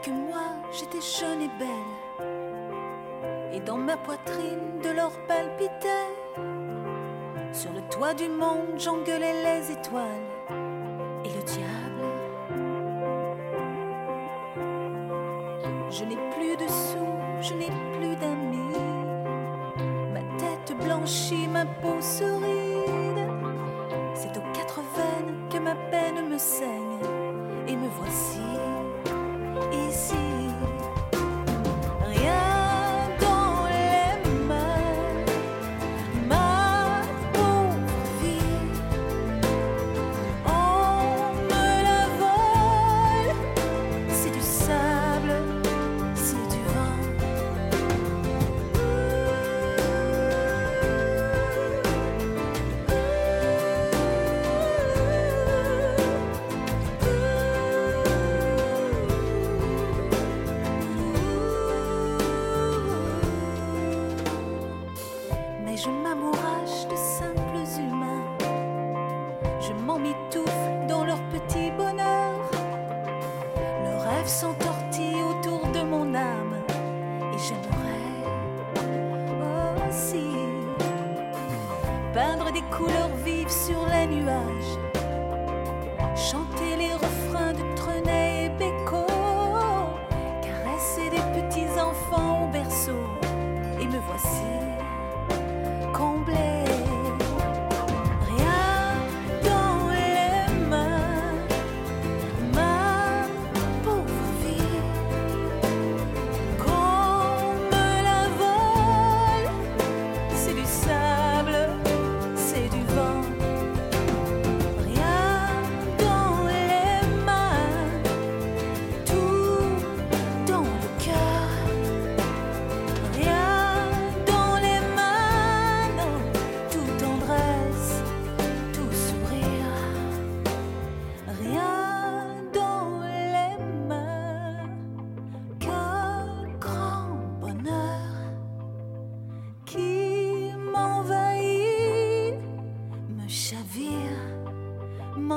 quelques mois, j'étais jeune et belle. Et dans ma poitrine, de l'or palpitait. Sur le toit du monde, j'engueulais les étoiles et le diable. Je n'ai plus de sous, je n'ai plus d'amis. Ma tête blanchit, ma peau se ride. C'est aux quatre veines que ma peine me saigne. Et me voici Je m'en mitoufle dans leur petit bonheur. Le rêve s'entortille autour de mon âme. Et j'aimerais aussi peindre des couleurs vives sur les nuages.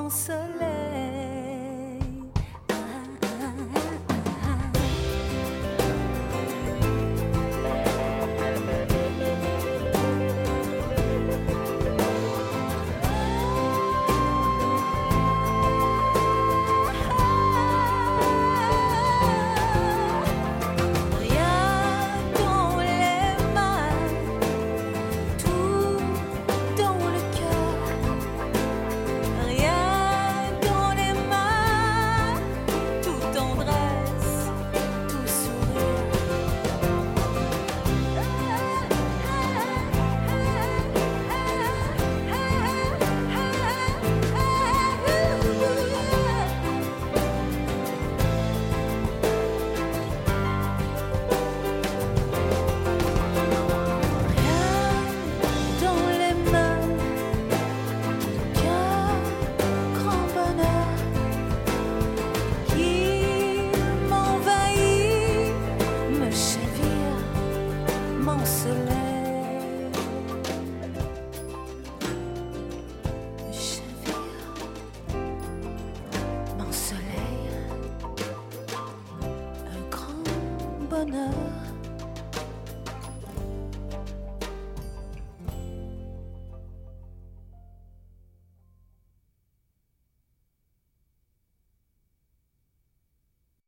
M'ensoleille. corner